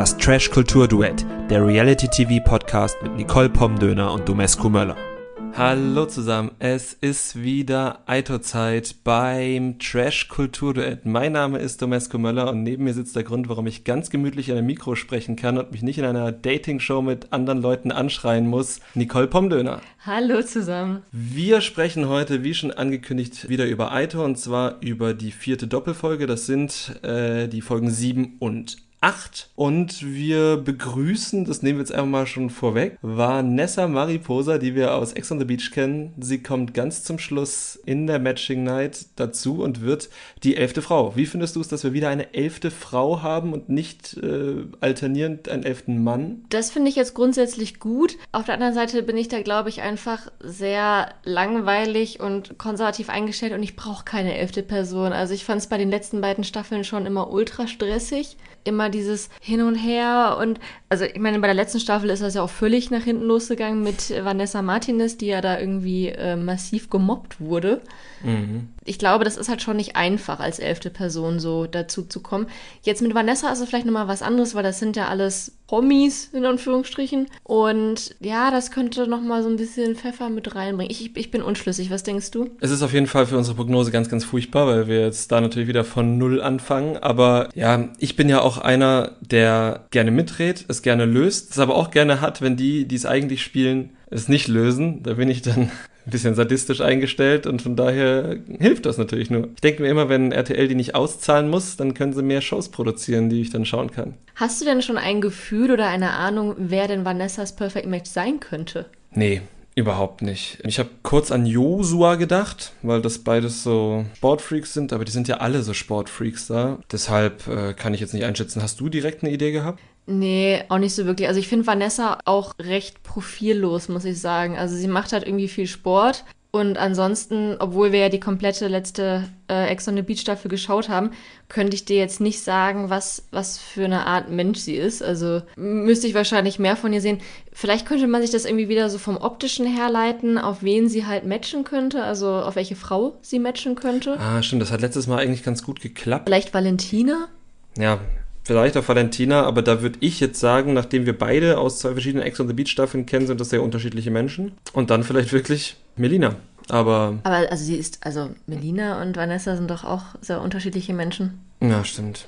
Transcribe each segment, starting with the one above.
Das Trash-Kultur-Duett, der Reality-TV-Podcast mit Nicole Pomdöner und Domescu Möller. Hallo zusammen, es ist wieder Aito-Zeit beim Trash-Kultur-Duett. Mein Name ist Domescu Möller und neben mir sitzt der Grund, warum ich ganz gemütlich in einem Mikro sprechen kann und mich nicht in einer Dating-Show mit anderen Leuten anschreien muss. Nicole Pomdöner. Hallo zusammen. Wir sprechen heute, wie schon angekündigt, wieder über Aito und zwar über die vierte Doppelfolge. Das sind äh, die Folgen 7 und 8 und wir begrüßen, das nehmen wir jetzt einfach mal schon vorweg, Vanessa Mariposa, die wir aus Ex on the Beach kennen. Sie kommt ganz zum Schluss in der Matching Night dazu und wird die elfte Frau. Wie findest du es, dass wir wieder eine elfte Frau haben und nicht äh, alternierend einen elften Mann? Das finde ich jetzt grundsätzlich gut. Auf der anderen Seite bin ich da, glaube ich, einfach sehr langweilig und konservativ eingestellt und ich brauche keine elfte Person. Also ich fand es bei den letzten beiden Staffeln schon immer ultra stressig immer dieses Hin und Her und also ich meine, bei der letzten Staffel ist das ja auch völlig nach hinten losgegangen mit Vanessa Martinez, die ja da irgendwie äh, massiv gemobbt wurde. Mhm. Ich glaube, das ist halt schon nicht einfach, als elfte Person so dazu zu kommen. Jetzt mit Vanessa ist es vielleicht nochmal was anderes, weil das sind ja alles Promis, in Anführungsstrichen. Und ja, das könnte nochmal so ein bisschen Pfeffer mit reinbringen. Ich, ich bin unschlüssig, was denkst du? Es ist auf jeden Fall für unsere Prognose ganz, ganz furchtbar, weil wir jetzt da natürlich wieder von Null anfangen. Aber ja, ich bin ja auch einer, der gerne mitredet, es gerne löst, es aber auch gerne hat, wenn die, die es eigentlich spielen, es nicht lösen. Da bin ich dann ein bisschen sadistisch eingestellt und von daher hilft das natürlich nur. Ich denke mir immer, wenn RTL die nicht auszahlen muss, dann können sie mehr Shows produzieren, die ich dann schauen kann. Hast du denn schon ein Gefühl oder eine Ahnung, wer denn Vanessas Perfect Match sein könnte? Nee, Überhaupt nicht. Ich habe kurz an Josua gedacht, weil das beides so Sportfreaks sind, aber die sind ja alle so Sportfreaks da. Deshalb äh, kann ich jetzt nicht einschätzen. Hast du direkt eine Idee gehabt? Nee, auch nicht so wirklich. Also ich finde Vanessa auch recht profillos, muss ich sagen. Also sie macht halt irgendwie viel Sport. Und ansonsten, obwohl wir ja die komplette letzte äh, Ex on the Beach Staffel geschaut haben, könnte ich dir jetzt nicht sagen, was, was für eine Art Mensch sie ist. Also müsste ich wahrscheinlich mehr von ihr sehen. Vielleicht könnte man sich das irgendwie wieder so vom optischen herleiten, auf wen sie halt matchen könnte, also auf welche Frau sie matchen könnte. Ah, stimmt, das hat letztes Mal eigentlich ganz gut geklappt. Vielleicht Valentina? Ja, vielleicht auch Valentina, aber da würde ich jetzt sagen, nachdem wir beide aus zwei verschiedenen Ex on the Beach Staffeln kennen, sind das sehr unterschiedliche Menschen. Und dann vielleicht wirklich Melina. Aber. Aber also sie ist, also Melina und Vanessa sind doch auch sehr unterschiedliche Menschen. Ja, stimmt.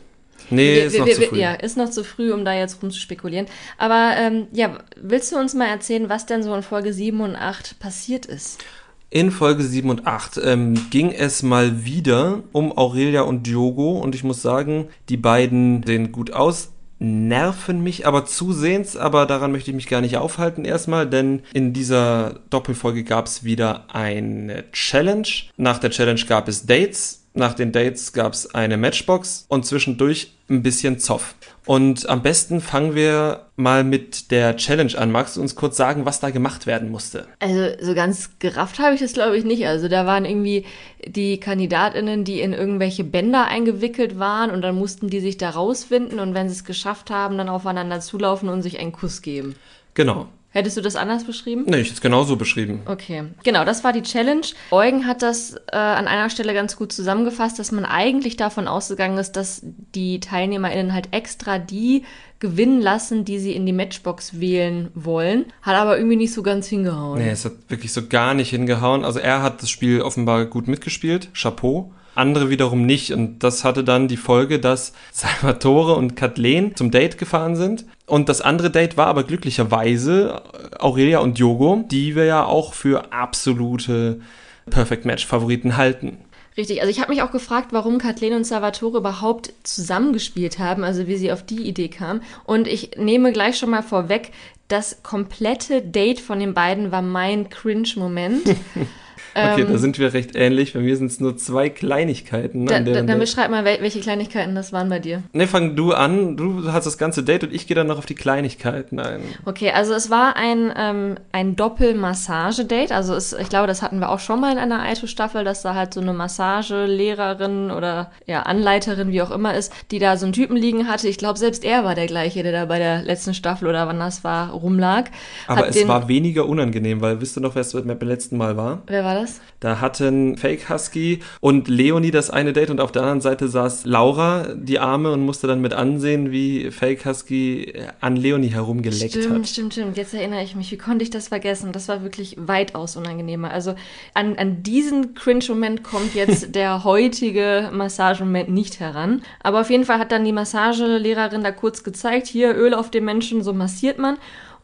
Nee, wir, ist noch wir, zu früh. Ja, ist noch zu früh, um da jetzt rumzuspekulieren. Aber ähm, ja, willst du uns mal erzählen, was denn so in Folge 7 und 8 passiert ist? In Folge 7 und 8 ähm, ging es mal wieder um Aurelia und Diogo und ich muss sagen, die beiden sehen gut aus, nerven mich aber zusehends, aber daran möchte ich mich gar nicht aufhalten erstmal, denn in dieser Doppelfolge gab es wieder eine Challenge. Nach der Challenge gab es Dates nach den Dates gab es eine Matchbox und zwischendurch ein bisschen Zoff. Und am besten fangen wir mal mit der Challenge an. Magst du uns kurz sagen, was da gemacht werden musste? Also so ganz gerafft habe ich das glaube ich nicht. Also da waren irgendwie die Kandidatinnen, die in irgendwelche Bänder eingewickelt waren und dann mussten die sich da rausfinden und wenn sie es geschafft haben, dann aufeinander zulaufen und sich einen Kuss geben. Genau. Hättest du das anders beschrieben? Nee, ich hätte es genauso beschrieben. Okay, genau, das war die Challenge. Eugen hat das äh, an einer Stelle ganz gut zusammengefasst, dass man eigentlich davon ausgegangen ist, dass die TeilnehmerInnen halt extra die gewinnen lassen, die sie in die Matchbox wählen wollen. Hat aber irgendwie nicht so ganz hingehauen. Nee, es hat wirklich so gar nicht hingehauen. Also er hat das Spiel offenbar gut mitgespielt. Chapeau andere wiederum nicht. Und das hatte dann die Folge, dass Salvatore und Kathleen zum Date gefahren sind. Und das andere Date war aber glücklicherweise Aurelia und Diogo, die wir ja auch für absolute Perfect Match Favoriten halten. Richtig, also ich habe mich auch gefragt, warum Kathleen und Salvatore überhaupt zusammengespielt haben, also wie sie auf die Idee kam. Und ich nehme gleich schon mal vorweg, das komplette Date von den beiden war mein Cringe-Moment. Okay, ähm, da sind wir recht ähnlich. Bei mir sind es nur zwei Kleinigkeiten. Da, da, dann beschreib mal, welche Kleinigkeiten das waren bei dir. Ne, fang du an. Du hast das ganze Date und ich gehe dann noch auf die Kleinigkeiten ein. Okay, also es war ein, ähm, ein Doppel-Massage-Date. Also es, ich glaube, das hatten wir auch schon mal in einer Aito-Staffel, dass da halt so eine Massagelehrerin oder ja, Anleiterin, wie auch immer ist, die da so einen Typen liegen hatte. Ich glaube, selbst er war der gleiche, der da bei der letzten Staffel oder wann das war, rumlag. Aber Hat es war weniger unangenehm, weil wisst ihr noch, wer es beim letzten Mal war? Wer war das? Das? Da hatten Fake Husky und Leonie das eine Date und auf der anderen Seite saß Laura, die Arme, und musste dann mit ansehen, wie Fake Husky an Leonie herumgeleckt stimmt, hat. Stimmt, stimmt, Jetzt erinnere ich mich. Wie konnte ich das vergessen? Das war wirklich weitaus unangenehmer. Also an, an diesen Cringe-Moment kommt jetzt der heutige Massagemoment nicht heran. Aber auf jeden Fall hat dann die Massagelehrerin da kurz gezeigt, hier Öl auf dem Menschen, so massiert man.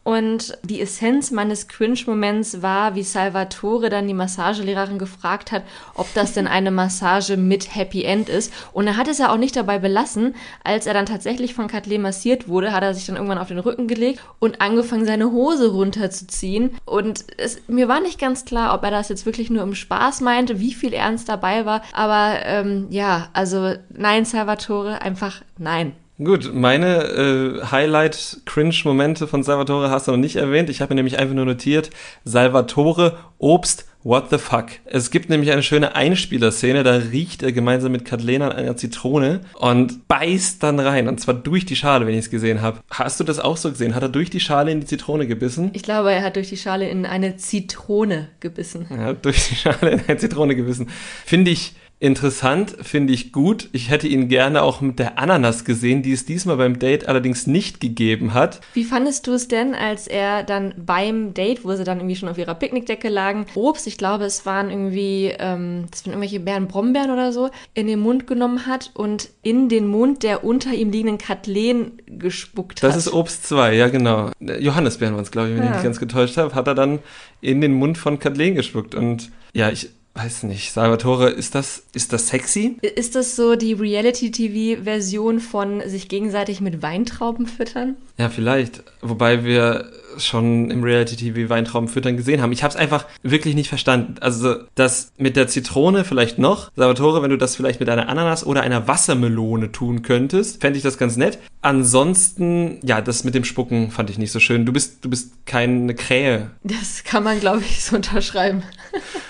Und die Essenz meines Cringe-Moments war, wie Salvatore dann die Massagelehrerin gefragt hat, ob das denn eine Massage mit Happy End ist. Und er hat es ja auch nicht dabei belassen. Als er dann tatsächlich von Kathleen massiert wurde, hat er sich dann irgendwann auf den Rücken gelegt und angefangen, seine Hose runterzuziehen. Und es, mir war nicht ganz klar, ob er das jetzt wirklich nur im Spaß meinte, wie viel Ernst dabei war. Aber ähm, ja, also nein, Salvatore, einfach nein. Gut, meine äh, Highlight-Cringe-Momente von Salvatore hast du noch nicht erwähnt. Ich habe mir nämlich einfach nur notiert, Salvatore, Obst, what the fuck. Es gibt nämlich eine schöne Einspielerszene, da riecht er gemeinsam mit Kathleen an einer Zitrone und beißt dann rein. Und zwar durch die Schale, wenn ich es gesehen habe. Hast du das auch so gesehen? Hat er durch die Schale in die Zitrone gebissen? Ich glaube, er hat durch die Schale in eine Zitrone gebissen. Er hat durch die Schale in eine Zitrone gebissen. Finde ich Interessant, finde ich gut. Ich hätte ihn gerne auch mit der Ananas gesehen, die es diesmal beim Date allerdings nicht gegeben hat. Wie fandest du es denn, als er dann beim Date, wo sie dann irgendwie schon auf ihrer Picknickdecke lagen, Obst, ich glaube, es waren irgendwie, ähm, das waren irgendwelche Beeren, Brombeeren oder so, in den Mund genommen hat und in den Mund der unter ihm liegenden Kathleen gespuckt das hat? Das ist Obst 2, ja genau. Johannisbeeren waren es, glaube ich, wenn ja. ich mich ganz getäuscht habe, hat er dann in den Mund von Kathleen gespuckt. Und ja, ich weiß nicht, Salvatore, ist das, ist das sexy? Ist das so die Reality-TV-Version von sich gegenseitig mit Weintrauben füttern? Ja, vielleicht. Wobei wir schon im Reality-TV Weintrauben füttern gesehen haben. Ich habe es einfach wirklich nicht verstanden. Also das mit der Zitrone vielleicht noch. Salvatore, wenn du das vielleicht mit einer Ananas oder einer Wassermelone tun könntest, fände ich das ganz nett. Ansonsten, ja, das mit dem Spucken fand ich nicht so schön. Du bist, du bist keine Krähe. Das kann man, glaube ich, so unterschreiben.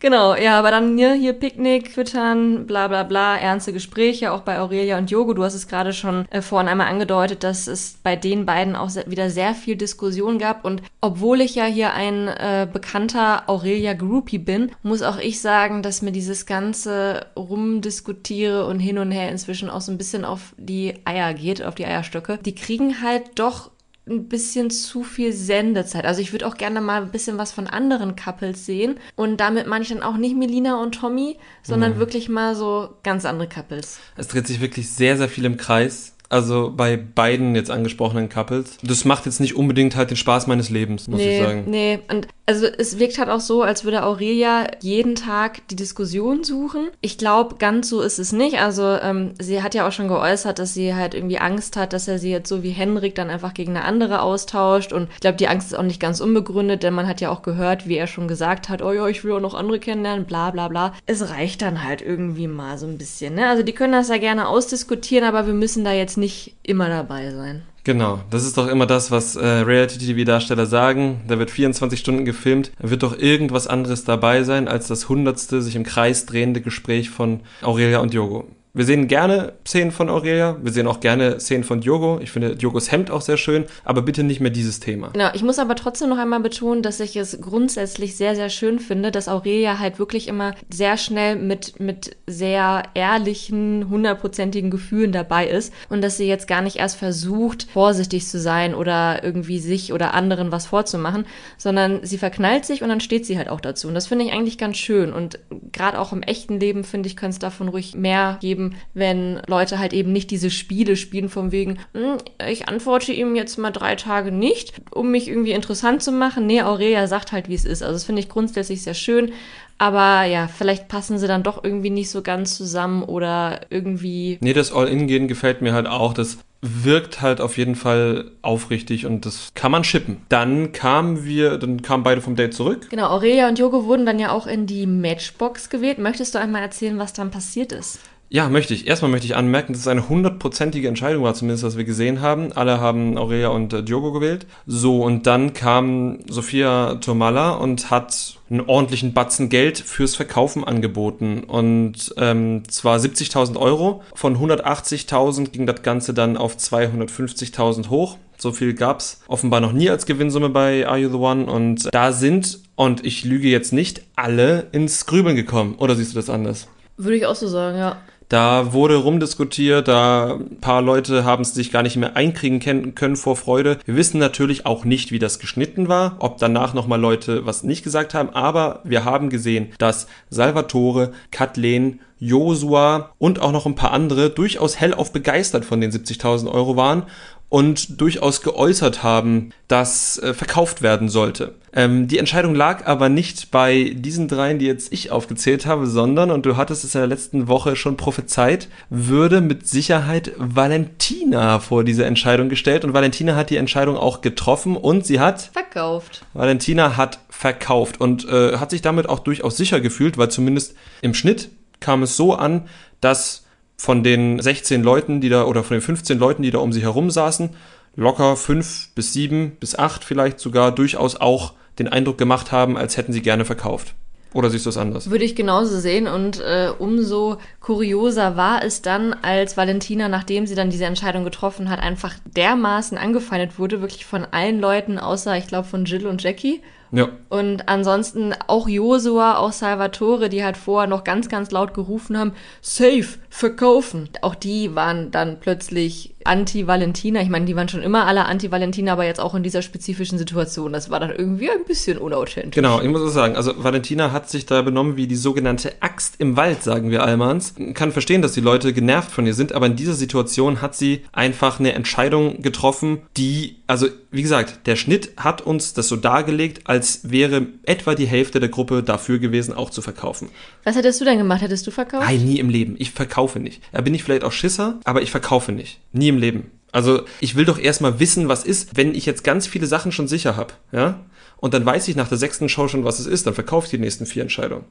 Genau, ja, aber dann hier, hier Picknick, Füttern, bla bla bla, ernste Gespräche, auch bei Aurelia und Jogo. Du hast es gerade schon äh, vorhin einmal angedeutet, dass es bei den beiden auch sehr, wieder sehr viel Diskussion gab. Und obwohl ich ja hier ein äh, bekannter Aurelia Groupie bin, muss auch ich sagen, dass mir dieses ganze Rumdiskutiere und hin und her inzwischen auch so ein bisschen auf die Eier geht, auf die Eierstöcke. Die kriegen halt doch ein bisschen zu viel Sendezeit. Also ich würde auch gerne mal ein bisschen was von anderen Couples sehen. Und damit meine ich dann auch nicht Melina und Tommy, sondern mhm. wirklich mal so ganz andere Couples. Es dreht sich wirklich sehr, sehr viel im Kreis. Also bei beiden jetzt angesprochenen Couples. Das macht jetzt nicht unbedingt halt den Spaß meines Lebens, muss nee, ich sagen. Nee, und also es wirkt halt auch so, als würde Aurelia jeden Tag die Diskussion suchen. Ich glaube, ganz so ist es nicht. Also ähm, sie hat ja auch schon geäußert, dass sie halt irgendwie Angst hat, dass er sie jetzt so wie Henrik dann einfach gegen eine andere austauscht. Und ich glaube, die Angst ist auch nicht ganz unbegründet, denn man hat ja auch gehört, wie er schon gesagt hat, oh ja, ich will auch noch andere kennenlernen, bla bla bla. Es reicht dann halt irgendwie mal so ein bisschen. Ne? Also die können das ja gerne ausdiskutieren, aber wir müssen da jetzt nicht immer dabei sein. Genau, das ist doch immer das, was äh, Reality-TV-Darsteller sagen. Da wird 24 Stunden gefilmt, da wird doch irgendwas anderes dabei sein als das hundertste sich im Kreis drehende Gespräch von Aurelia und Yogo. Wir sehen gerne Szenen von Aurelia, wir sehen auch gerne Szenen von Diogo. Ich finde Diogos Hemd auch sehr schön, aber bitte nicht mehr dieses Thema. Genau, ich muss aber trotzdem noch einmal betonen, dass ich es grundsätzlich sehr, sehr schön finde, dass Aurelia halt wirklich immer sehr schnell mit, mit sehr ehrlichen, hundertprozentigen Gefühlen dabei ist und dass sie jetzt gar nicht erst versucht, vorsichtig zu sein oder irgendwie sich oder anderen was vorzumachen, sondern sie verknallt sich und dann steht sie halt auch dazu. Und das finde ich eigentlich ganz schön. Und gerade auch im echten Leben, finde ich, könnte es davon ruhig mehr geben, wenn Leute halt eben nicht diese Spiele spielen von wegen, hm, ich antworte ihm jetzt mal drei Tage nicht, um mich irgendwie interessant zu machen. Nee, Aurelia sagt halt, wie es ist. Also das finde ich grundsätzlich sehr schön. Aber ja, vielleicht passen sie dann doch irgendwie nicht so ganz zusammen oder irgendwie. Nee, das All-In-Gehen gefällt mir halt auch. Das wirkt halt auf jeden Fall aufrichtig und das kann man schippen. Dann kamen wir, dann kamen beide vom Date zurück. Genau, Aurelia und Jogo wurden dann ja auch in die Matchbox gewählt. Möchtest du einmal erzählen, was dann passiert ist? Ja, möchte ich. Erstmal möchte ich anmerken, dass es eine hundertprozentige Entscheidung war, zumindest was wir gesehen haben. Alle haben Aurelia und äh, Diogo gewählt. So, und dann kam Sophia Tomalla und hat einen ordentlichen Batzen Geld fürs Verkaufen angeboten. Und ähm, zwar 70.000 Euro. Von 180.000 ging das Ganze dann auf 250.000 hoch. So viel gab's offenbar noch nie als Gewinnsumme bei Are You the One. Und da sind, und ich lüge jetzt nicht, alle ins Grübeln gekommen. Oder siehst du das anders? Würde ich auch so sagen, ja. Da wurde rumdiskutiert, da ein paar Leute haben es sich gar nicht mehr einkriegen können vor Freude. Wir wissen natürlich auch nicht, wie das geschnitten war, ob danach nochmal Leute was nicht gesagt haben, aber wir haben gesehen, dass Salvatore, Kathleen, Josua und auch noch ein paar andere durchaus hellauf begeistert von den 70.000 Euro waren und durchaus geäußert haben, dass äh, verkauft werden sollte. Ähm, die Entscheidung lag aber nicht bei diesen dreien, die jetzt ich aufgezählt habe, sondern, und du hattest es in der letzten Woche schon prophezeit, würde mit Sicherheit Valentina vor diese Entscheidung gestellt und Valentina hat die Entscheidung auch getroffen und sie hat verkauft. Valentina hat verkauft und äh, hat sich damit auch durchaus sicher gefühlt, weil zumindest im Schnitt kam es so an, dass von den 16 Leuten, die da, oder von den 15 Leuten, die da um sie herum saßen, locker fünf bis sieben bis acht vielleicht sogar durchaus auch den Eindruck gemacht haben, als hätten sie gerne verkauft. Oder siehst du es anders? Würde ich genauso sehen und äh, umso kurioser war es dann, als Valentina, nachdem sie dann diese Entscheidung getroffen hat, einfach dermaßen angefeindet wurde, wirklich von allen Leuten, außer ich glaube von Jill und Jackie. Ja. Und ansonsten auch Josua, auch Salvatore, die halt vorher noch ganz, ganz laut gerufen haben, safe, verkaufen. Auch die waren dann plötzlich Anti-Valentina. Ich meine, die waren schon immer alle Anti-Valentina, aber jetzt auch in dieser spezifischen Situation. Das war dann irgendwie ein bisschen unauthentisch. Genau, ich muss auch sagen, also Valentina hat sich da benommen wie die sogenannte Axt im Wald, sagen wir Almans. Kann verstehen, dass die Leute genervt von ihr sind, aber in dieser Situation hat sie einfach eine Entscheidung getroffen, die, also wie gesagt, der Schnitt hat uns das so dargelegt, als wäre etwa die Hälfte der Gruppe dafür gewesen, auch zu verkaufen. Was hättest du denn gemacht? Hättest du verkauft? Nein, nie im Leben. Ich verkaufe nicht. Da bin ich vielleicht auch Schisser, aber ich verkaufe nicht. Nie im Leben. Also ich will doch erstmal wissen, was ist, wenn ich jetzt ganz viele Sachen schon sicher habe, ja? Und dann weiß ich nach der sechsten Show schon, was es ist, dann verkaufe ich die nächsten vier Entscheidungen.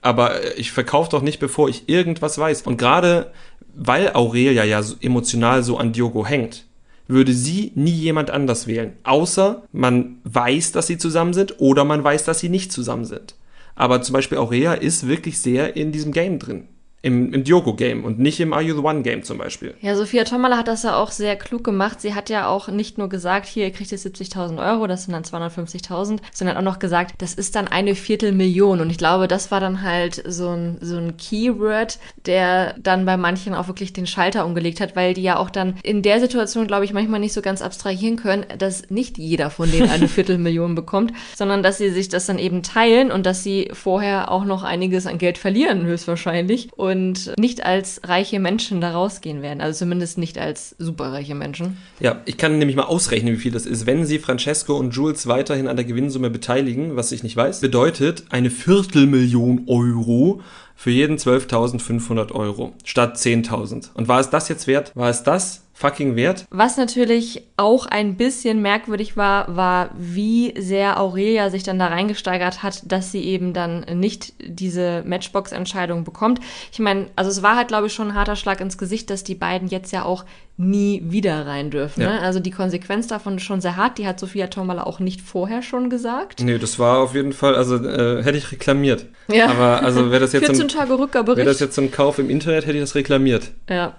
Aber äh, ich verkaufe doch nicht, bevor ich irgendwas weiß. Und gerade weil Aurelia ja so emotional so an Diogo hängt, würde sie nie jemand anders wählen. Außer man weiß, dass sie zusammen sind oder man weiß, dass sie nicht zusammen sind. Aber zum Beispiel Aurea ist wirklich sehr in diesem Game drin im, im Diogo-Game und nicht im Are You the One-Game zum Beispiel. Ja, Sophia Tomala hat das ja auch sehr klug gemacht. Sie hat ja auch nicht nur gesagt, hier, ihr kriegt jetzt 70.000 Euro, das sind dann 250.000, sondern auch noch gesagt, das ist dann eine Viertelmillion. Und ich glaube, das war dann halt so ein, so ein Keyword, der dann bei manchen auch wirklich den Schalter umgelegt hat, weil die ja auch dann in der Situation, glaube ich, manchmal nicht so ganz abstrahieren können, dass nicht jeder von denen eine Viertelmillion bekommt, sondern dass sie sich das dann eben teilen und dass sie vorher auch noch einiges an Geld verlieren, höchstwahrscheinlich. Und und nicht als reiche Menschen da rausgehen werden. Also zumindest nicht als superreiche Menschen. Ja, ich kann nämlich mal ausrechnen, wie viel das ist. Wenn sie Francesco und Jules weiterhin an der Gewinnsumme beteiligen, was ich nicht weiß, bedeutet eine Viertelmillion Euro für jeden 12.500 Euro statt 10.000. Und war es das jetzt wert? War es das fucking wert. Was natürlich auch ein bisschen merkwürdig war, war, wie sehr Aurelia sich dann da reingesteigert hat, dass sie eben dann nicht diese Matchbox-Entscheidung bekommt. Ich meine, also es war halt, glaube ich, schon ein harter Schlag ins Gesicht, dass die beiden jetzt ja auch nie wieder rein dürfen. Ja. Ne? Also die Konsequenz davon ist schon sehr hart. Die hat Sophia Tomala auch nicht vorher schon gesagt. Nee, das war auf jeden Fall, also äh, hätte ich reklamiert. Ja. Aber also wäre das jetzt 14 so ein, Tage Rückgaberecht. Wäre das jetzt ein Kauf im Internet, hätte ich das reklamiert. Ja.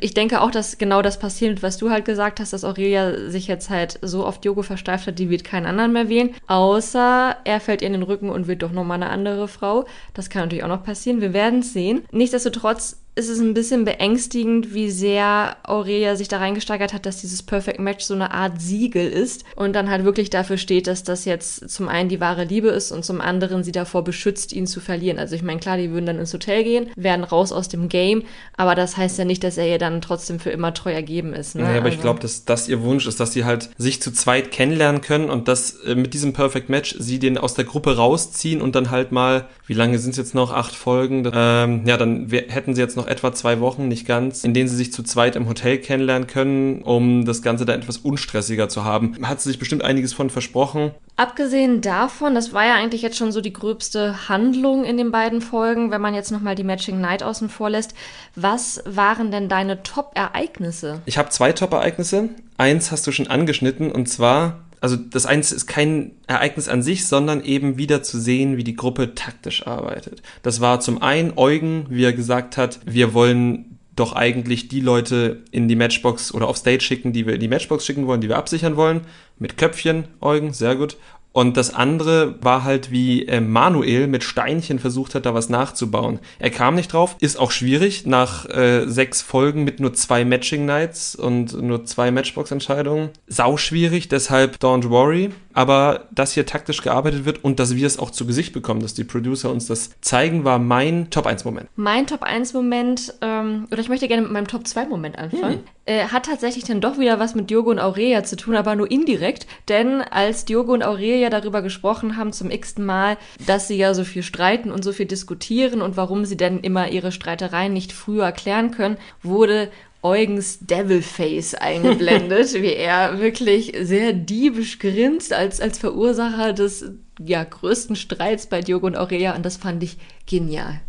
Ich denke auch, dass genau das passiert, was du halt gesagt hast, dass Aurelia sich jetzt halt so oft Yogo versteift hat, die wird keinen anderen mehr wählen. Außer er fällt ihr in den Rücken und wird doch nochmal eine andere Frau. Das kann natürlich auch noch passieren. Wir werden es sehen. Nichtsdestotrotz ist es ein bisschen beängstigend, wie sehr Aurelia sich da reingesteigert hat, dass dieses Perfect Match so eine Art Siegel ist und dann halt wirklich dafür steht, dass das jetzt zum einen die wahre Liebe ist und zum anderen sie davor beschützt, ihn zu verlieren. Also ich meine, klar, die würden dann ins Hotel gehen, werden raus aus dem Game, aber das heißt ja nicht, dass er ihr dann trotzdem für immer treu ergeben ist. Ne? Ja, aber also. ich glaube, dass das ihr Wunsch ist, dass sie halt sich zu zweit kennenlernen können und dass äh, mit diesem Perfect Match sie den aus der Gruppe rausziehen und dann halt mal, wie lange sind es jetzt noch? Acht Folgen? Ähm, ja, dann hätten sie jetzt noch etwa zwei Wochen, nicht ganz, in denen sie sich zu zweit im Hotel kennenlernen können, um das Ganze da etwas unstressiger zu haben. Hat sie sich bestimmt einiges von versprochen. Abgesehen davon, das war ja eigentlich jetzt schon so die gröbste Handlung in den beiden Folgen, wenn man jetzt nochmal die Matching Night außen vor lässt. Was waren denn deine Top-Ereignisse? Ich habe zwei Top-Ereignisse. Eins hast du schon angeschnitten und zwar also das eins ist kein Ereignis an sich, sondern eben wieder zu sehen, wie die Gruppe taktisch arbeitet. Das war zum einen Eugen, wie er gesagt hat, wir wollen doch eigentlich die Leute in die Matchbox oder auf Stage schicken, die wir in die Matchbox schicken wollen, die wir absichern wollen. Mit Köpfchen, Eugen, sehr gut. Und das andere war halt, wie äh, Manuel mit Steinchen versucht hat, da was nachzubauen. Er kam nicht drauf, ist auch schwierig nach äh, sechs Folgen mit nur zwei Matching Nights und nur zwei Matchbox-Entscheidungen. Sau schwierig, deshalb Don't Worry aber dass hier taktisch gearbeitet wird und dass wir es auch zu Gesicht bekommen, dass die Producer uns das zeigen, war mein Top-1-Moment. Mein Top-1-Moment, ähm, oder ich möchte gerne mit meinem Top-2-Moment anfangen, hm. Äh, hat tatsächlich dann doch wieder was mit Diogo und Aurelia zu tun, aber nur indirekt, denn als Diogo und Aurelia darüber gesprochen haben zum x-ten Mal, dass sie ja so viel streiten und so viel diskutieren und warum sie denn immer ihre Streitereien nicht früher klären können, wurde Eugens Devilface eingeblendet, wie er wirklich sehr diebisch grinst als, als Verursacher des ja, größten Streits bei Diogo und Aurelia und das fand ich genial.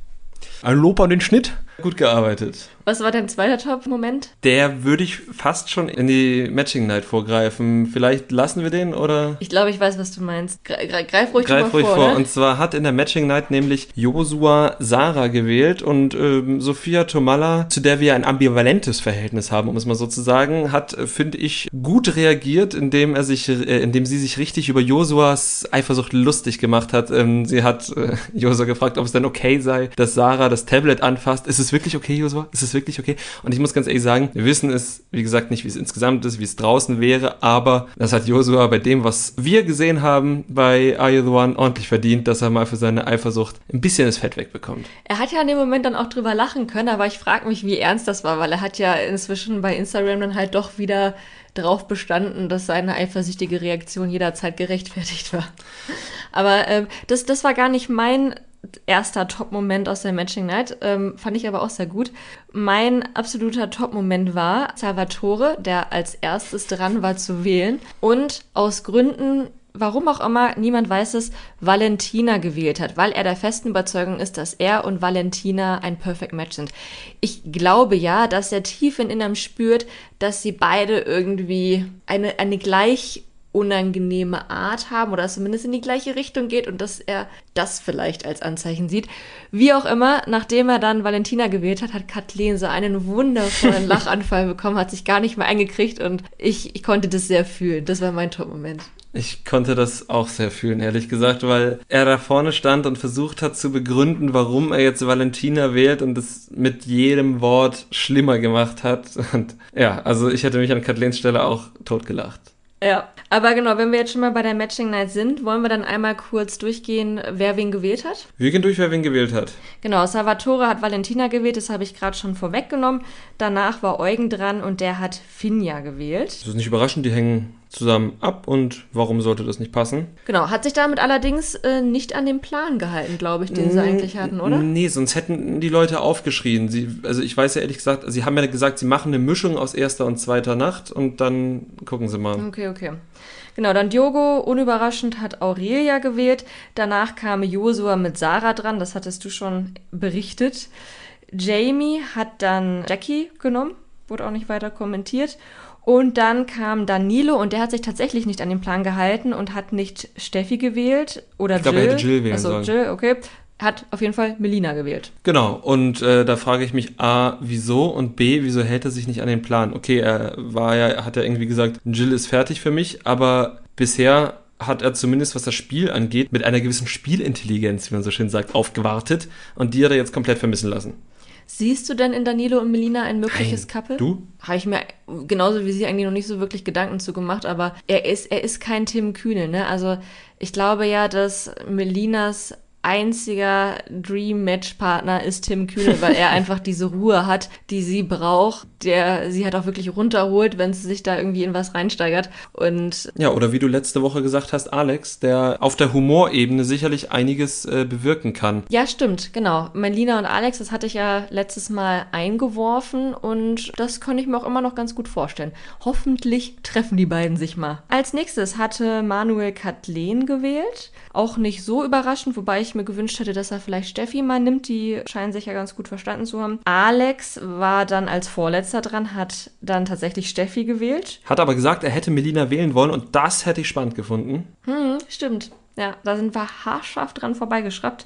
Ein Lob an den Schnitt. Gut gearbeitet. Was war dein zweiter Top-Moment? Der würde ich fast schon in die Matching Night vorgreifen. Vielleicht lassen wir den oder? Ich glaube, ich weiß, was du meinst. Greif ruhig, Greif ruhig vor. vor. Ne? Und zwar hat in der Matching Night nämlich Josua Sarah gewählt und ähm, Sophia Tomalla, zu der wir ein ambivalentes Verhältnis haben, um es mal so zu sagen, hat, äh, finde ich, gut reagiert, indem er sich, äh, indem sie sich richtig über Josuas Eifersucht lustig gemacht hat. Ähm, sie hat äh, Josua gefragt, ob es denn okay sei, dass Sarah das Tablet anfasst. Ist es wirklich okay, Josua? Ist es wirklich okay? Und ich muss ganz ehrlich sagen, wir wissen es, wie gesagt, nicht, wie es insgesamt ist, wie es draußen wäre, aber das hat Josua bei dem, was wir gesehen haben bei Are One, ordentlich verdient, dass er mal für seine Eifersucht ein bisschen das Fett wegbekommt. Er hat ja in dem Moment dann auch drüber lachen können, aber ich frage mich, wie ernst das war, weil er hat ja inzwischen bei Instagram dann halt doch wieder darauf bestanden, dass seine eifersüchtige Reaktion jederzeit gerechtfertigt war. Aber äh, das, das war gar nicht mein erster Top-Moment aus der Matching Night. Ähm, fand ich aber auch sehr gut. Mein absoluter Top-Moment war Salvatore, der als erstes dran war zu wählen und aus Gründen warum auch immer, niemand weiß es, Valentina gewählt hat, weil er der festen Überzeugung ist, dass er und Valentina ein Perfect Match sind. Ich glaube ja, dass er tief in Innern spürt, dass sie beide irgendwie eine, eine gleich unangenehme Art haben oder zumindest in die gleiche Richtung geht und dass er das vielleicht als Anzeichen sieht. Wie auch immer, nachdem er dann Valentina gewählt hat, hat Kathleen so einen wundervollen Lachanfall bekommen, hat sich gar nicht mehr eingekriegt und ich, ich konnte das sehr fühlen. Das war mein Top-Moment. Ich konnte das auch sehr fühlen, ehrlich gesagt, weil er da vorne stand und versucht hat zu begründen, warum er jetzt Valentina wählt und es mit jedem Wort schlimmer gemacht hat. Und ja, also ich hätte mich an Kathleens Stelle auch totgelacht. Ja, aber genau, wenn wir jetzt schon mal bei der Matching Night sind, wollen wir dann einmal kurz durchgehen, wer wen gewählt hat? Wir gehen durch, wer wen gewählt hat. Genau, Salvatore hat Valentina gewählt, das habe ich gerade schon vorweggenommen. Danach war Eugen dran und der hat Finja gewählt. Das ist nicht überraschend, die hängen zusammen ab und warum sollte das nicht passen? Genau, hat sich damit allerdings äh, nicht an den Plan gehalten, glaube ich, den sie eigentlich hatten, oder? Nee, sonst hätten die Leute aufgeschrien. Sie, also ich weiß ja ehrlich gesagt, sie haben ja gesagt, sie machen eine Mischung aus erster und zweiter Nacht und dann gucken sie mal. Okay, okay. Genau, dann Diogo, unüberraschend, hat Aurelia gewählt. Danach kam Josua mit Sarah dran, das hattest du schon berichtet. Jamie hat dann Jackie genommen, wurde auch nicht weiter kommentiert. Und dann kam Danilo und der hat sich tatsächlich nicht an den Plan gehalten und hat nicht Steffi gewählt oder ich Jill. Ich glaube, er hätte Jill wählen also, sollen. Jill, okay. Hat auf jeden Fall Melina gewählt. Genau, und äh, da frage ich mich A, wieso und B, wieso hält er sich nicht an den Plan? Okay, er war ja, hat ja irgendwie gesagt, Jill ist fertig für mich, aber bisher hat er zumindest, was das Spiel angeht, mit einer gewissen Spielintelligenz, wie man so schön sagt, aufgewartet und die hat er jetzt komplett vermissen lassen. Siehst du denn in Danilo und Melina ein mögliches Nein. Couple? Du? Habe ich mir genauso wie sie eigentlich noch nicht so wirklich Gedanken zu gemacht, aber er ist, er ist kein Tim Kühne, ne? Also ich glaube ja, dass Melinas einziger Dream-Match-Partner ist Tim Kühne, weil er einfach diese Ruhe hat, die sie braucht, der sie hat auch wirklich runterholt, wenn sie sich da irgendwie in was reinsteigert. Und ja, oder wie du letzte Woche gesagt hast, Alex, der auf der Humorebene sicherlich einiges äh, bewirken kann. Ja, stimmt, genau. Melina und Alex, das hatte ich ja letztes Mal eingeworfen und das kann ich mir auch immer noch ganz gut vorstellen. Hoffentlich treffen die beiden sich mal. Als nächstes hatte Manuel Kathleen gewählt. Auch nicht so überraschend, wobei ich mir gewünscht hätte, dass er vielleicht Steffi mal nimmt. Die scheinen sich ja ganz gut verstanden zu haben. Alex war dann als Vorletzter dran, hat dann tatsächlich Steffi gewählt. Hat aber gesagt, er hätte Melina wählen wollen und das hätte ich spannend gefunden. Hm, stimmt. Ja, da sind wir haarscharf dran vorbeigeschraubt.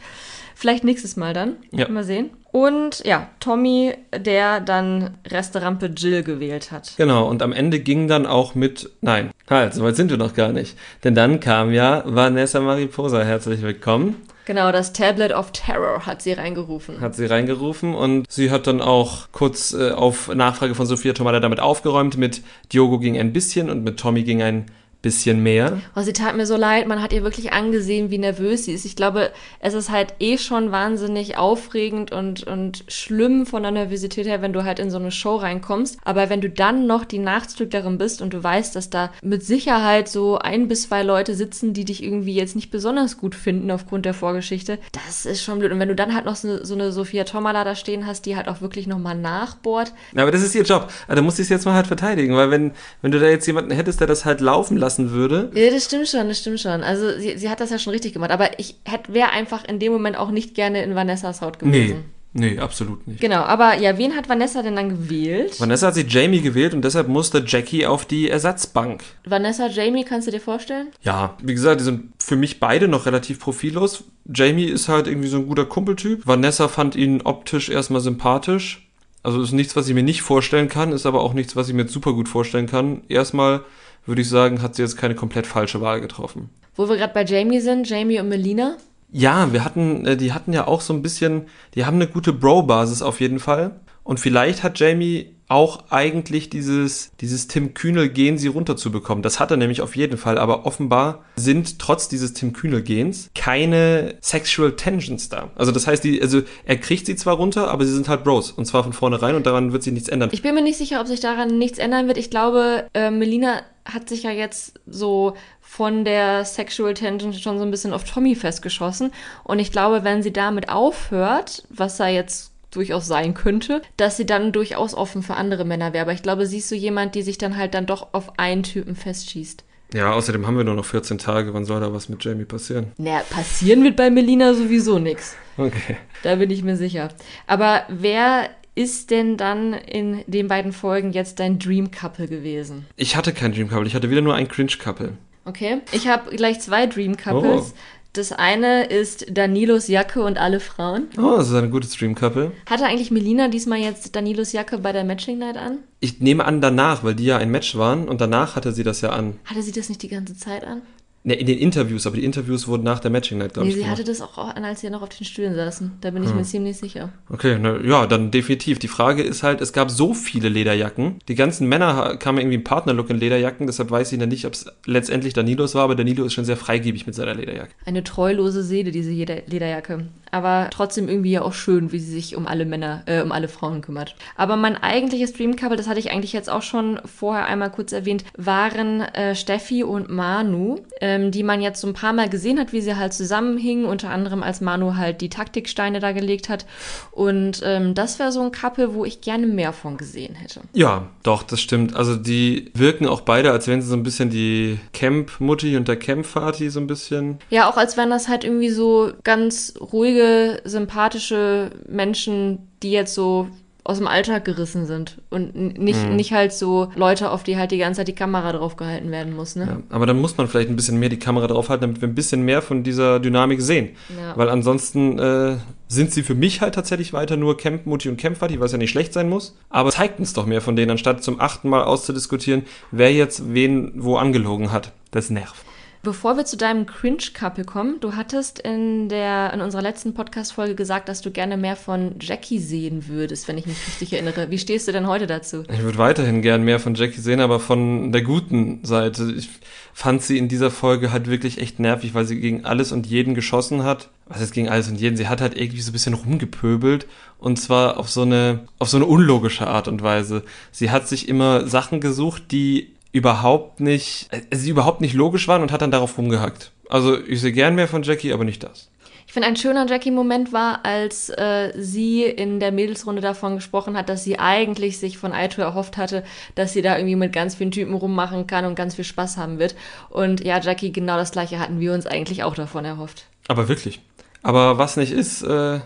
Vielleicht nächstes Mal dann. Ja. Mal sehen. Und ja, Tommy, der dann Restaurante Jill gewählt hat. Genau, und am Ende ging dann auch mit, nein, halt, so weit sind wir noch gar nicht. Denn dann kam ja Vanessa Mariposa, herzlich willkommen. Genau, das Tablet of Terror hat sie reingerufen. Hat sie reingerufen und sie hat dann auch kurz äh, auf Nachfrage von Sophia Tomada damit aufgeräumt. Mit Diogo ging ein bisschen und mit Tommy ging ein bisschen mehr. Oh, sie tat mir so leid, man hat ihr wirklich angesehen, wie nervös sie ist. Ich glaube, es ist halt eh schon wahnsinnig aufregend und, und schlimm von der Nervosität her, wenn du halt in so eine Show reinkommst. Aber wenn du dann noch die Nachzüglerin bist und du weißt, dass da mit Sicherheit so ein bis zwei Leute sitzen, die dich irgendwie jetzt nicht besonders gut finden aufgrund der Vorgeschichte, das ist schon blöd. Und wenn du dann halt noch so, so eine Sophia Tomala da stehen hast, die halt auch wirklich nochmal nachbohrt. Aber das ist ihr Job. Also, da musst du es jetzt mal halt verteidigen, weil wenn, wenn du da jetzt jemanden hättest, der das halt laufen lassen lassen würde. Ja, das stimmt schon, das stimmt schon. Also sie, sie hat das ja schon richtig gemacht, aber ich wäre einfach in dem Moment auch nicht gerne in Vanessas Haut gewesen. Nee. Nee, absolut nicht. Genau, aber ja, wen hat Vanessa denn dann gewählt? Vanessa hat sich Jamie gewählt und deshalb musste Jackie auf die Ersatzbank. Vanessa, Jamie, kannst du dir vorstellen? Ja, wie gesagt, die sind für mich beide noch relativ profillos. Jamie ist halt irgendwie so ein guter Kumpeltyp. Vanessa fand ihn optisch erstmal sympathisch. Also ist nichts, was ich mir nicht vorstellen kann, ist aber auch nichts, was ich mir super gut vorstellen kann. Erstmal würde ich sagen, hat sie jetzt keine komplett falsche Wahl getroffen. Wo wir gerade bei Jamie sind, Jamie und Melina. Ja, wir hatten, äh, die hatten ja auch so ein bisschen, die haben eine gute Bro-Basis auf jeden Fall. Und vielleicht hat Jamie auch eigentlich dieses, dieses Tim Kühnel-Gen sie runterzubekommen. Das hat er nämlich auf jeden Fall, aber offenbar sind trotz dieses Tim Kühnel-Gens keine Sexual Tensions da. Also das heißt, die, also er kriegt sie zwar runter, aber sie sind halt Bros. Und zwar von vornherein und daran wird sich nichts ändern. Ich bin mir nicht sicher, ob sich daran nichts ändern wird. Ich glaube, äh, Melina hat sich ja jetzt so von der Sexual Tension schon so ein bisschen auf Tommy festgeschossen. Und ich glaube, wenn sie damit aufhört, was da jetzt durchaus sein könnte, dass sie dann durchaus offen für andere Männer wäre. Aber ich glaube, sie ist so jemand, die sich dann halt dann doch auf einen Typen festschießt. Ja, außerdem haben wir nur noch 14 Tage. Wann soll da was mit Jamie passieren? Naja, passieren wird bei Melina sowieso nichts. Okay. Da bin ich mir sicher. Aber wer ist denn dann in den beiden Folgen jetzt dein Dream Couple gewesen? Ich hatte kein Dream Couple, ich hatte wieder nur ein Cringe Couple. Okay. Ich habe gleich zwei Dream Couples. Oh. Das eine ist Danilos Jacke und alle Frauen. Oh, das ist ein gutes Dream Couple. Hatte eigentlich Melina diesmal jetzt Danilos Jacke bei der Matching Night an? Ich nehme an danach, weil die ja ein Match waren und danach hatte sie das ja an. Hatte sie das nicht die ganze Zeit an? Ne, in den Interviews, aber die Interviews wurden nach der Matching Night, glaube nee, ich. sie hatte das auch an, als sie noch auf den Stühlen saßen. Da bin ich hm. mir ziemlich sicher. Okay, na, ja, dann definitiv. Die Frage ist halt, es gab so viele Lederjacken. Die ganzen Männer kamen irgendwie im Partnerlook in Lederjacken, deshalb weiß ich dann nicht, ob es letztendlich Danilos war, aber Danilo ist schon sehr freigebig mit seiner Lederjacke. Eine treulose Seele, diese Lederjacke. Aber trotzdem irgendwie ja auch schön, wie sie sich um alle Männer, äh, um alle Frauen kümmert. Aber mein eigentliches Dream Couple, das hatte ich eigentlich jetzt auch schon vorher einmal kurz erwähnt, waren äh, Steffi und Manu, ähm, die man jetzt so ein paar Mal gesehen hat, wie sie halt zusammenhingen, unter anderem als Manu halt die Taktiksteine da gelegt hat. Und ähm, das wäre so ein Couple, wo ich gerne mehr von gesehen hätte. Ja, doch, das stimmt. Also die wirken auch beide, als wären sie so ein bisschen die Camp-Mutti und der Camp-Vati so ein bisschen. Ja, auch als wären das halt irgendwie so ganz ruhige, sympathische Menschen, die jetzt so aus dem Alltag gerissen sind und nicht, mhm. nicht halt so Leute, auf die halt die ganze Zeit die Kamera drauf gehalten werden muss. Ne? Ja, aber dann muss man vielleicht ein bisschen mehr die Kamera drauf halten, damit wir ein bisschen mehr von dieser Dynamik sehen. Ja. Weil ansonsten äh, sind sie für mich halt tatsächlich weiter nur Camp Mutti und Camp Vati, was ja nicht schlecht sein muss. Aber zeigt uns doch mehr von denen, anstatt zum achten Mal auszudiskutieren, wer jetzt wen wo angelogen hat. Das nervt. Bevor wir zu deinem Cringe-Couple kommen, du hattest in, der, in unserer letzten Podcast-Folge gesagt, dass du gerne mehr von Jackie sehen würdest, wenn ich mich richtig erinnere. Wie stehst du denn heute dazu? Ich würde weiterhin gern mehr von Jackie sehen, aber von der guten Seite. Ich fand sie in dieser Folge halt wirklich echt nervig, weil sie gegen alles und jeden geschossen hat. Was ist gegen alles und jeden? Sie hat halt irgendwie so ein bisschen rumgepöbelt und zwar auf so eine, auf so eine unlogische Art und Weise. Sie hat sich immer Sachen gesucht, die überhaupt nicht, äh, sie überhaupt nicht logisch waren und hat dann darauf rumgehackt. Also ich sehe gern mehr von Jackie, aber nicht das. Ich finde, ein schöner Jackie-Moment war, als äh, sie in der Mädelsrunde davon gesprochen hat, dass sie eigentlich sich von Aito erhofft hatte, dass sie da irgendwie mit ganz vielen Typen rummachen kann und ganz viel Spaß haben wird. Und ja, Jackie, genau das gleiche hatten wir uns eigentlich auch davon erhofft. Aber wirklich. Aber was nicht ist, äh,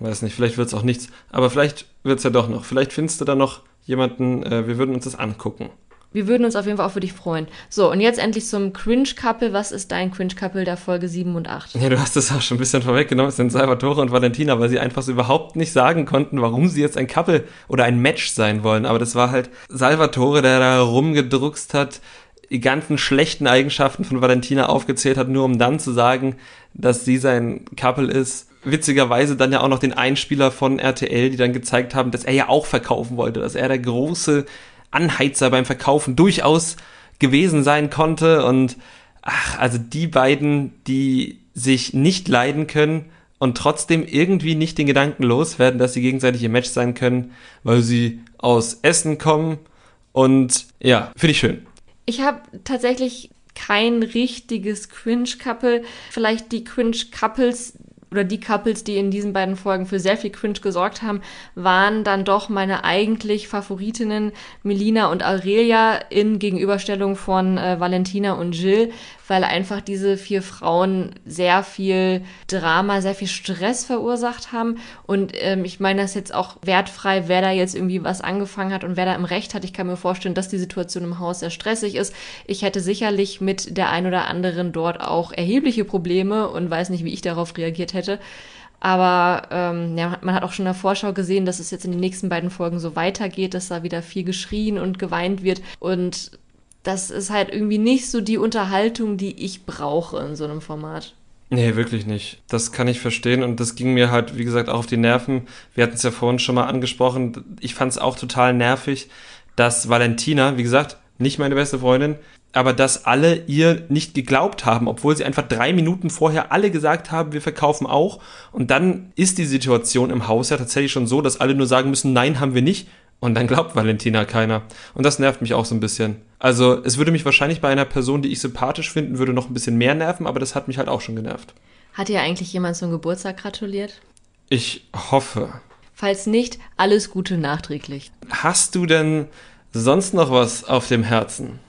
weiß nicht, vielleicht wird es auch nichts. Aber vielleicht wird es ja doch noch. Vielleicht findest du da noch jemanden, äh, wir würden uns das angucken. Wir würden uns auf jeden Fall auch für dich freuen. So, und jetzt endlich zum Cringe-Couple. Was ist dein Cringe-Couple der Folge 7 und 8? Ja, du hast es auch schon ein bisschen vorweggenommen. Es sind Salvatore und Valentina, weil sie einfach so überhaupt nicht sagen konnten, warum sie jetzt ein Couple oder ein Match sein wollen. Aber das war halt Salvatore, der da rumgedruckst hat, die ganzen schlechten Eigenschaften von Valentina aufgezählt hat, nur um dann zu sagen, dass sie sein Couple ist witzigerweise dann ja auch noch den Einspieler von RTL, die dann gezeigt haben, dass er ja auch verkaufen wollte, dass er der große Anheizer beim Verkaufen durchaus gewesen sein konnte. Und ach, also die beiden, die sich nicht leiden können und trotzdem irgendwie nicht den Gedanken loswerden, dass sie gegenseitig im Match sein können, weil sie aus Essen kommen. Und ja, finde ich schön. Ich habe tatsächlich kein richtiges Cringe-Couple. Vielleicht die Cringe-Couples, oder die Couples, die in diesen beiden Folgen für sehr viel Cringe gesorgt haben, waren dann doch meine eigentlich Favoritinnen Melina und Aurelia in Gegenüberstellung von äh, Valentina und Jill, weil einfach diese vier Frauen sehr viel Drama, sehr viel Stress verursacht haben. Und ähm, ich meine das jetzt auch wertfrei, wer da jetzt irgendwie was angefangen hat und wer da im Recht hat. Ich kann mir vorstellen, dass die Situation im Haus sehr stressig ist. Ich hätte sicherlich mit der ein oder anderen dort auch erhebliche Probleme und weiß nicht, wie ich darauf reagiert hätte. Aber ähm, ja, man hat auch schon in der Vorschau gesehen, dass es jetzt in den nächsten beiden Folgen so weitergeht, dass da wieder viel geschrien und geweint wird. Und das ist halt irgendwie nicht so die Unterhaltung, die ich brauche in so einem Format. Nee, wirklich nicht. Das kann ich verstehen und das ging mir halt, wie gesagt, auch auf die Nerven. Wir hatten es ja vorhin schon mal angesprochen. Ich fand es auch total nervig, dass Valentina, wie gesagt, nicht meine beste Freundin, aber dass alle ihr nicht geglaubt haben, obwohl sie einfach drei Minuten vorher alle gesagt haben, wir verkaufen auch. Und dann ist die Situation im Haus ja tatsächlich schon so, dass alle nur sagen müssen, nein, haben wir nicht. Und dann glaubt Valentina keiner. Und das nervt mich auch so ein bisschen. Also es würde mich wahrscheinlich bei einer Person, die ich sympathisch finden würde, noch ein bisschen mehr nerven, aber das hat mich halt auch schon genervt. Hat dir eigentlich jemand zum Geburtstag gratuliert? Ich hoffe. Falls nicht, alles Gute nachträglich. Hast du denn sonst noch was auf dem Herzen?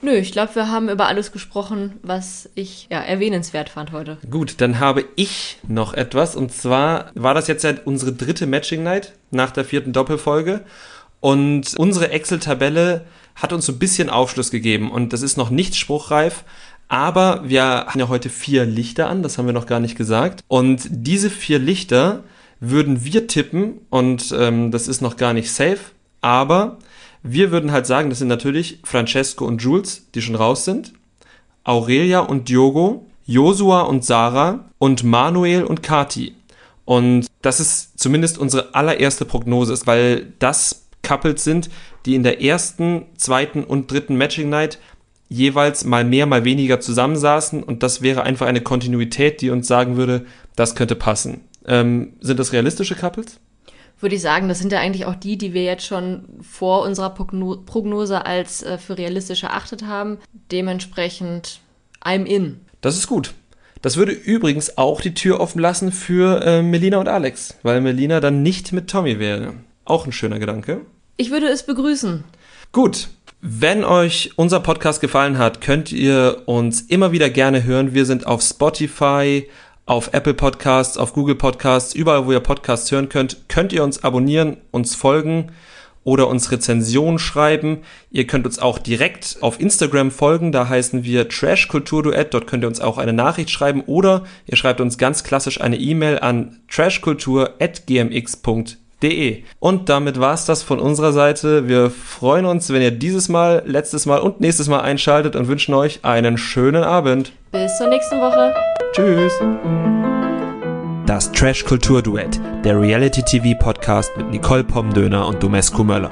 Nö, ich glaube, wir haben über alles gesprochen, was ich ja, erwähnenswert fand heute. Gut, dann habe ich noch etwas. Und zwar war das jetzt ja unsere dritte Matching Night nach der vierten Doppelfolge. Und unsere Excel-Tabelle hat uns so ein bisschen Aufschluss gegeben und das ist noch nicht spruchreif, aber wir haben ja heute vier Lichter an, das haben wir noch gar nicht gesagt. Und diese vier Lichter würden wir tippen und ähm, das ist noch gar nicht safe, aber wir würden halt sagen, das sind natürlich Francesco und Jules, die schon raus sind, Aurelia und Diogo, Josua und Sarah und Manuel und Kati. Und das ist zumindest unsere allererste Prognose, weil das Couples sind, die in der ersten, zweiten und dritten Matching Night jeweils mal mehr, mal weniger zusammensaßen und das wäre einfach eine Kontinuität, die uns sagen würde, das könnte passen. Ähm, sind das realistische Couples? Würde ich sagen, das sind ja eigentlich auch die, die wir jetzt schon vor unserer Prognose als äh, für realistisch erachtet haben. Dementsprechend, I'm in. Das ist gut. Das würde übrigens auch die Tür offen lassen für äh, Melina und Alex, weil Melina dann nicht mit Tommy wäre. Auch ein schöner Gedanke. Ich würde es begrüßen. Gut. Wenn euch unser Podcast gefallen hat, könnt ihr uns immer wieder gerne hören. Wir sind auf Spotify, auf Apple Podcasts, auf Google Podcasts, überall, wo ihr Podcasts hören könnt, könnt ihr uns abonnieren, uns folgen oder uns Rezensionen schreiben. Ihr könnt uns auch direkt auf Instagram folgen, da heißen wir Trash Duett. dort könnt ihr uns auch eine Nachricht schreiben oder ihr schreibt uns ganz klassisch eine E-Mail an trashkultur@gmx.de www.sportpodcast.de. Und damit war es das von unserer Seite. Wir freuen uns, wenn ihr dieses Mal, letztes Mal und nächstes Mal einschaltet und wünschen euch einen schönen Abend. Bis zur nächsten Woche. Tschüss. Das Trash-Kultur-Duett, der Reality-TV-Podcast mit Nicole Pomdöner und Domescu Möller.